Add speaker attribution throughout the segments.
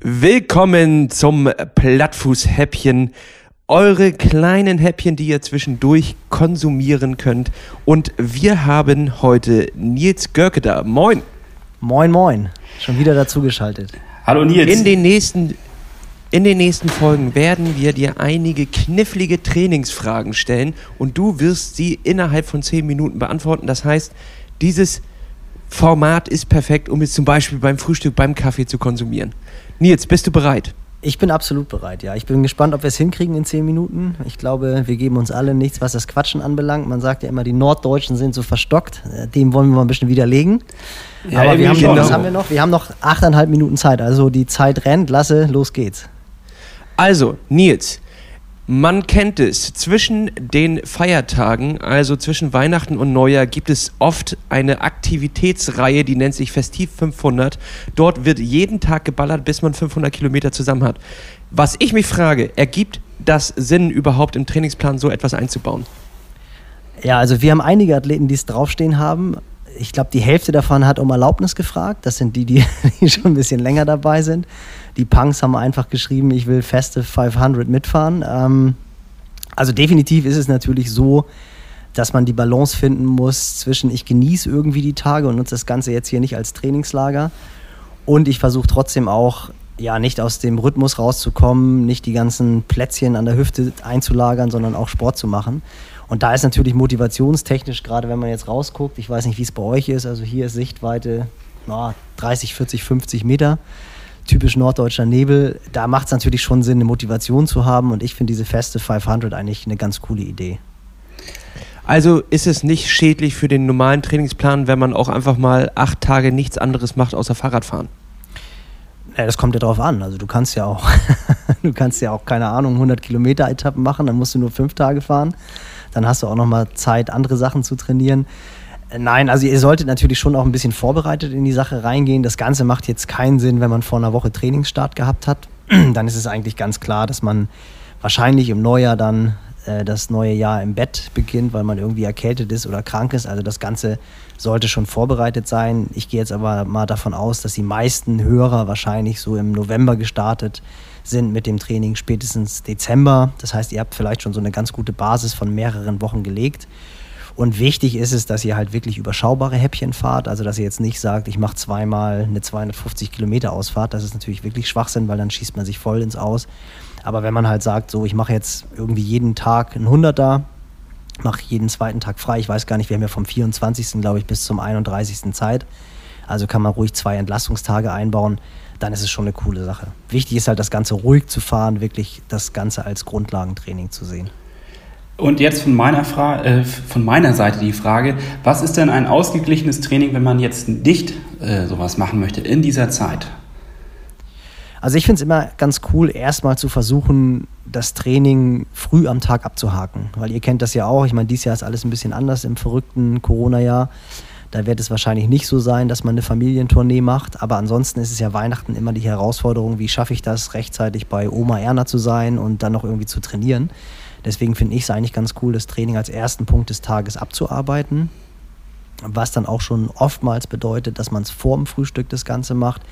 Speaker 1: Willkommen zum Plattfuß-Häppchen. Eure kleinen Häppchen, die ihr zwischendurch konsumieren könnt. Und wir haben heute Nils Görke da. Moin.
Speaker 2: Moin, moin. Schon wieder dazugeschaltet.
Speaker 1: Hallo Nils. In den nächsten in den nächsten Folgen werden wir dir einige knifflige Trainingsfragen stellen und du wirst sie innerhalb von zehn Minuten beantworten. Das heißt, dieses Format ist perfekt, um es zum Beispiel beim Frühstück, beim Kaffee zu konsumieren. Nils, bist du bereit?
Speaker 2: Ich bin absolut bereit, ja. Ich bin gespannt, ob wir es hinkriegen in zehn Minuten. Ich glaube, wir geben uns alle nichts, was das Quatschen anbelangt. Man sagt ja immer, die Norddeutschen sind so verstockt. Äh, dem wollen wir mal ein bisschen widerlegen. Ja, Aber wir haben, was haben wir noch? Wir haben noch achteinhalb Minuten Zeit. Also die Zeit rennt. Lasse, los geht's.
Speaker 1: Also, Nils, man kennt es. Zwischen den Feiertagen, also zwischen Weihnachten und Neujahr, gibt es oft eine Aktivitätsreihe, die nennt sich Festiv 500. Dort wird jeden Tag geballert, bis man 500 Kilometer zusammen hat. Was ich mich frage, ergibt das Sinn überhaupt im Trainingsplan so etwas einzubauen?
Speaker 2: Ja, also wir haben einige Athleten, die es draufstehen haben. Ich glaube, die Hälfte davon hat um Erlaubnis gefragt. Das sind die, die, die schon ein bisschen länger dabei sind. Die Punks haben einfach geschrieben, ich will feste 500 mitfahren. Ähm, also definitiv ist es natürlich so, dass man die Balance finden muss zwischen ich genieße irgendwie die Tage und nutze das Ganze jetzt hier nicht als Trainingslager und ich versuche trotzdem auch ja nicht aus dem Rhythmus rauszukommen, nicht die ganzen Plätzchen an der Hüfte einzulagern, sondern auch Sport zu machen. Und da ist natürlich motivationstechnisch, gerade wenn man jetzt rausguckt, ich weiß nicht, wie es bei euch ist, also hier ist Sichtweite oh, 30, 40, 50 Meter typisch norddeutscher Nebel, da macht es natürlich schon Sinn, eine Motivation zu haben und ich finde diese feste 500 eigentlich eine ganz coole Idee.
Speaker 1: Also ist es nicht schädlich für den normalen Trainingsplan, wenn man auch einfach mal acht Tage nichts anderes macht außer Fahrradfahren?
Speaker 2: Ja, das kommt ja drauf an. Also du kannst ja auch, du kannst ja auch keine Ahnung 100 Kilometer Etappen machen, dann musst du nur fünf Tage fahren. Dann hast du auch noch mal Zeit, andere Sachen zu trainieren. Nein, also ihr solltet natürlich schon auch ein bisschen vorbereitet in die Sache reingehen. Das Ganze macht jetzt keinen Sinn, wenn man vor einer Woche Trainingsstart gehabt hat. Dann ist es eigentlich ganz klar, dass man wahrscheinlich im Neujahr dann äh, das neue Jahr im Bett beginnt, weil man irgendwie erkältet ist oder krank ist. Also das Ganze sollte schon vorbereitet sein. Ich gehe jetzt aber mal davon aus, dass die meisten Hörer wahrscheinlich so im November gestartet sind mit dem Training spätestens Dezember. Das heißt, ihr habt vielleicht schon so eine ganz gute Basis von mehreren Wochen gelegt. Und wichtig ist es, dass ihr halt wirklich überschaubare Häppchen fahrt. Also, dass ihr jetzt nicht sagt, ich mache zweimal eine 250 Kilometer Ausfahrt. Das ist natürlich wirklich Schwachsinn, weil dann schießt man sich voll ins Aus. Aber wenn man halt sagt, so, ich mache jetzt irgendwie jeden Tag einen 100er, mache jeden zweiten Tag frei. Ich weiß gar nicht, wir haben ja vom 24. glaube ich bis zum 31. Zeit. Also kann man ruhig zwei Entlastungstage einbauen. Dann ist es schon eine coole Sache. Wichtig ist halt, das Ganze ruhig zu fahren, wirklich das Ganze als Grundlagentraining zu sehen.
Speaker 3: Und jetzt von meiner, Fra äh, von meiner Seite die Frage, was ist denn ein ausgeglichenes Training, wenn man jetzt nicht äh, sowas machen möchte in dieser Zeit?
Speaker 2: Also ich finde es immer ganz cool, erstmal zu versuchen, das Training früh am Tag abzuhaken. Weil ihr kennt das ja auch. Ich meine, dieses Jahr ist alles ein bisschen anders im verrückten Corona-Jahr. Da wird es wahrscheinlich nicht so sein, dass man eine Familientournee macht. Aber ansonsten ist es ja Weihnachten immer die Herausforderung, wie schaffe ich das, rechtzeitig bei Oma Erna zu sein und dann noch irgendwie zu trainieren. Deswegen finde ich es eigentlich ganz cool, das Training als ersten Punkt des Tages abzuarbeiten. Was dann auch schon oftmals bedeutet, dass man es vor dem Frühstück das Ganze macht,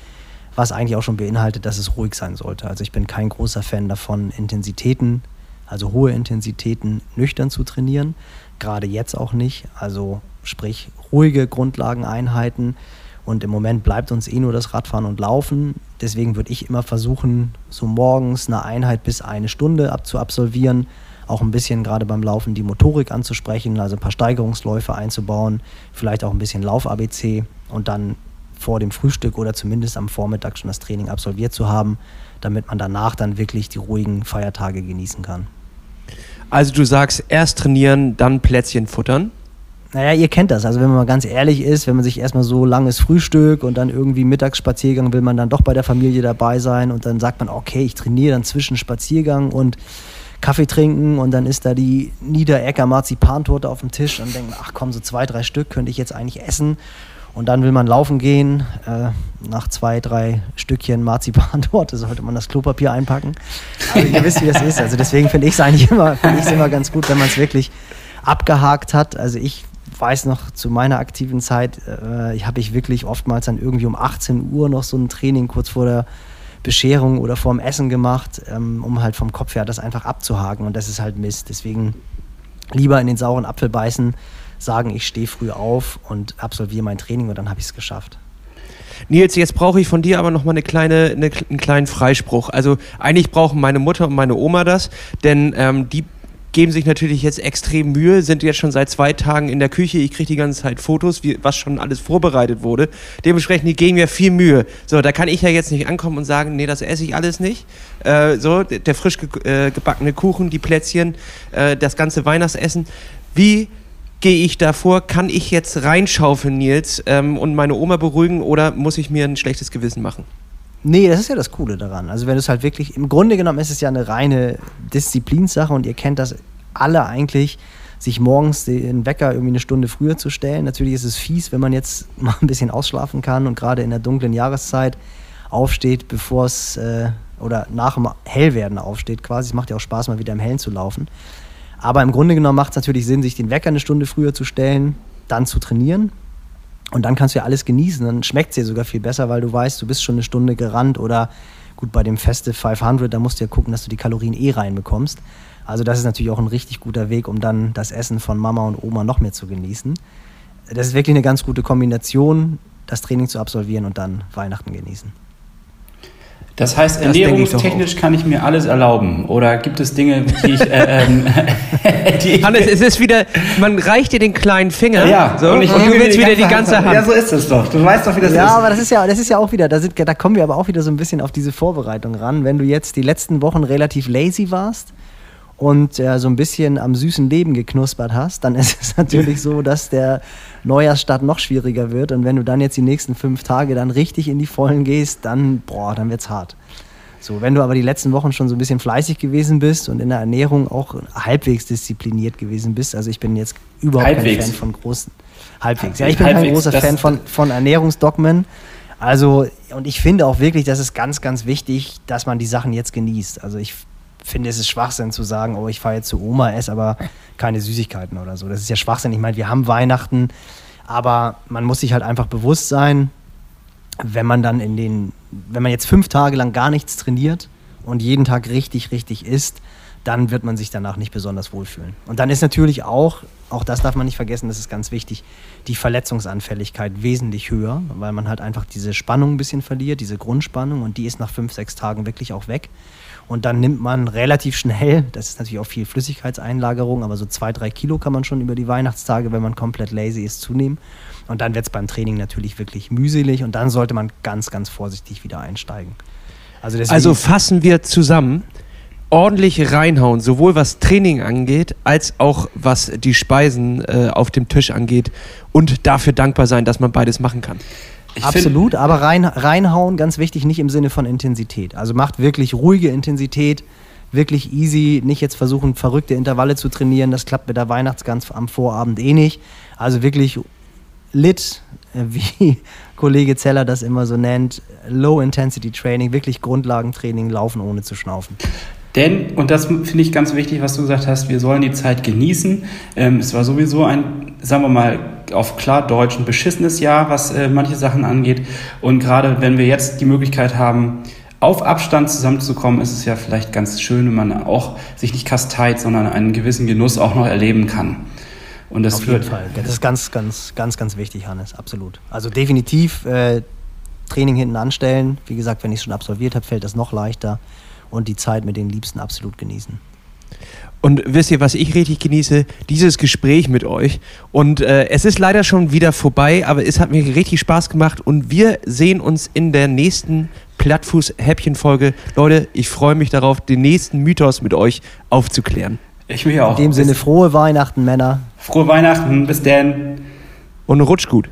Speaker 2: was eigentlich auch schon beinhaltet, dass es ruhig sein sollte. Also ich bin kein großer Fan davon, Intensitäten, also hohe Intensitäten nüchtern zu trainieren. Gerade jetzt auch nicht. Also sprich ruhige Grundlageneinheiten. Und im Moment bleibt uns eh nur das Radfahren und Laufen. Deswegen würde ich immer versuchen, so morgens eine Einheit bis eine Stunde abzuabsolvieren auch ein bisschen gerade beim Laufen die Motorik anzusprechen, also ein paar Steigerungsläufe einzubauen, vielleicht auch ein bisschen Lauf-ABC und dann vor dem Frühstück oder zumindest am Vormittag schon das Training absolviert zu haben, damit man danach dann wirklich die ruhigen Feiertage genießen kann.
Speaker 1: Also du sagst erst trainieren, dann Plätzchen futtern?
Speaker 2: Naja, ihr kennt das. Also wenn man mal ganz ehrlich ist, wenn man sich erstmal so langes Frühstück und dann irgendwie Mittagsspaziergang will man dann doch bei der Familie dabei sein und dann sagt man, okay, ich trainiere dann zwischen Spaziergang und Kaffee trinken und dann ist da die Niederecker Marzipantorte auf dem Tisch und denken, ach komm, so zwei, drei Stück könnte ich jetzt eigentlich essen. Und dann will man laufen gehen. Äh, nach zwei, drei Stückchen Marzipan-Torte sollte man das Klopapier einpacken. Also ihr wisst, wie das ist. Also deswegen finde ich es eigentlich immer, immer ganz gut, wenn man es wirklich abgehakt hat. Also ich weiß noch, zu meiner aktiven Zeit äh, habe ich wirklich oftmals dann irgendwie um 18 Uhr noch so ein Training kurz vor der Bescherung oder vorm Essen gemacht, ähm, um halt vom Kopf her das einfach abzuhaken. Und das ist halt Mist. Deswegen lieber in den sauren Apfel beißen, sagen, ich stehe früh auf und absolviere mein Training und dann habe ich es geschafft.
Speaker 1: Nils, jetzt brauche ich von dir aber noch mal eine kleine, eine, einen kleinen Freispruch. Also eigentlich brauchen meine Mutter und meine Oma das, denn ähm, die geben sich natürlich jetzt extrem Mühe, sind jetzt schon seit zwei Tagen in der Küche. Ich kriege die ganze Zeit Fotos, wie, was schon alles vorbereitet wurde. Dementsprechend, die geben mir viel Mühe. So, da kann ich ja jetzt nicht ankommen und sagen, nee, das esse ich alles nicht. Äh, so, der frisch äh, gebackene Kuchen, die Plätzchen, äh, das ganze Weihnachtsessen. Wie gehe ich da vor? Kann ich jetzt reinschaufeln, Nils, ähm, und meine Oma beruhigen oder muss ich mir ein schlechtes Gewissen machen?
Speaker 2: Nee, das ist ja das Coole daran. Also wenn es halt wirklich, im Grunde genommen ist es ja eine reine Disziplinsache und ihr kennt das alle eigentlich, sich morgens den Wecker irgendwie eine Stunde früher zu stellen. Natürlich ist es fies, wenn man jetzt mal ein bisschen ausschlafen kann und gerade in der dunklen Jahreszeit aufsteht, bevor es äh, oder nach dem Hellwerden aufsteht quasi. Es macht ja auch Spaß, mal wieder im Hellen zu laufen. Aber im Grunde genommen macht es natürlich Sinn, sich den Wecker eine Stunde früher zu stellen, dann zu trainieren und dann kannst du ja alles genießen. Dann schmeckt es dir sogar viel besser, weil du weißt, du bist schon eine Stunde gerannt oder gut, bei dem Festive 500, da musst du ja gucken, dass du die Kalorien eh reinbekommst. Also das ist natürlich auch ein richtig guter Weg, um dann das Essen von Mama und Oma noch mehr zu genießen. Das ist wirklich eine ganz gute Kombination, das Training zu absolvieren und dann Weihnachten genießen.
Speaker 3: Das heißt, das ernährungstechnisch kann ich mir alles erlauben. Oder gibt es Dinge, die ich. Äh, ähm,
Speaker 1: die Hannes, es ist wieder, man reicht dir den kleinen Finger
Speaker 3: ja,
Speaker 1: so, und, ich und du willst wieder die ganze Hand.
Speaker 3: Ja, so ist es doch. Du weißt doch, wie das
Speaker 2: ja,
Speaker 3: ist.
Speaker 2: Ja, aber das ist ja, das ist ja auch wieder, da, sind, da kommen wir aber auch wieder so ein bisschen auf diese Vorbereitung ran. Wenn du jetzt die letzten Wochen relativ lazy warst, und äh, so ein bisschen am süßen Leben geknuspert hast, dann ist es natürlich so, dass der Neujahrsstart noch schwieriger wird. Und wenn du dann jetzt die nächsten fünf Tage dann richtig in die Vollen gehst, dann, boah, dann wird's hart. So, wenn du aber die letzten Wochen schon so ein bisschen fleißig gewesen bist und in der Ernährung auch halbwegs diszipliniert gewesen bist, also ich bin jetzt überhaupt halbwegs. kein Fan von großen, halbwegs, ja, ich bin halbwegs, kein großer Fan von, von Ernährungsdogmen. Also, und ich finde auch wirklich, das ist ganz, ganz wichtig, dass man die Sachen jetzt genießt. Also ich finde, es ist Schwachsinn zu sagen, oh, ich fahre jetzt zu Oma, esse aber keine Süßigkeiten oder so. Das ist ja Schwachsinn. Ich meine, wir haben Weihnachten, aber man muss sich halt einfach bewusst sein, wenn man dann in den, wenn man jetzt fünf Tage lang gar nichts trainiert und jeden Tag richtig, richtig isst, dann wird man sich danach nicht besonders wohlfühlen. Und dann ist natürlich auch, auch das darf man nicht vergessen, das ist ganz wichtig, die Verletzungsanfälligkeit wesentlich höher, weil man halt einfach diese Spannung ein bisschen verliert, diese Grundspannung und die ist nach fünf, sechs Tagen wirklich auch weg. Und dann nimmt man relativ schnell, das ist natürlich auch viel Flüssigkeitseinlagerung, aber so zwei, drei Kilo kann man schon über die Weihnachtstage, wenn man komplett lazy ist, zunehmen. Und dann wird es beim Training natürlich wirklich mühselig und dann sollte man ganz, ganz vorsichtig wieder einsteigen.
Speaker 1: Also, also fassen wir zusammen ordentlich reinhauen, sowohl was Training angeht, als auch was die Speisen äh, auf dem Tisch angeht und dafür dankbar sein, dass man beides machen kann.
Speaker 2: Ich Absolut, aber rein, reinhauen, ganz wichtig, nicht im Sinne von Intensität. Also macht wirklich ruhige Intensität, wirklich easy, nicht jetzt versuchen, verrückte Intervalle zu trainieren. Das klappt mit der Weihnachtsgans am Vorabend eh nicht. Also wirklich lit, äh, wie Kollege Zeller das immer so nennt, Low-Intensity-Training, wirklich Grundlagentraining, laufen ohne zu schnaufen.
Speaker 3: Denn, und das finde ich ganz wichtig, was du gesagt hast, wir sollen die Zeit genießen. Ähm, es war sowieso ein, sagen wir mal, auf klar Deutsch ein beschissenes Jahr, was äh, manche Sachen angeht. Und gerade wenn wir jetzt die Möglichkeit haben, auf Abstand zusammenzukommen, ist es ja vielleicht ganz schön, wenn man auch sich nicht kasteit, sondern einen gewissen Genuss auch noch erleben kann.
Speaker 2: Und das Auf jeden Fall. Das ist ganz, ganz, ganz, ganz wichtig, Hannes. Absolut. Also definitiv äh, Training hinten anstellen. Wie gesagt, wenn ich es schon absolviert habe, fällt das noch leichter und die Zeit mit den Liebsten absolut genießen.
Speaker 1: Und wisst ihr, was ich richtig genieße? Dieses Gespräch mit euch. Und äh, es ist leider schon wieder vorbei, aber es hat mir richtig Spaß gemacht. Und wir sehen uns in der nächsten Plattfuß-Häppchen-Folge. Leute, ich freue mich darauf, den nächsten Mythos mit euch aufzuklären.
Speaker 2: Ich mich auch. In dem Sinne, frohe Weihnachten, Männer.
Speaker 3: Frohe Weihnachten, bis denn.
Speaker 1: Und rutsch gut.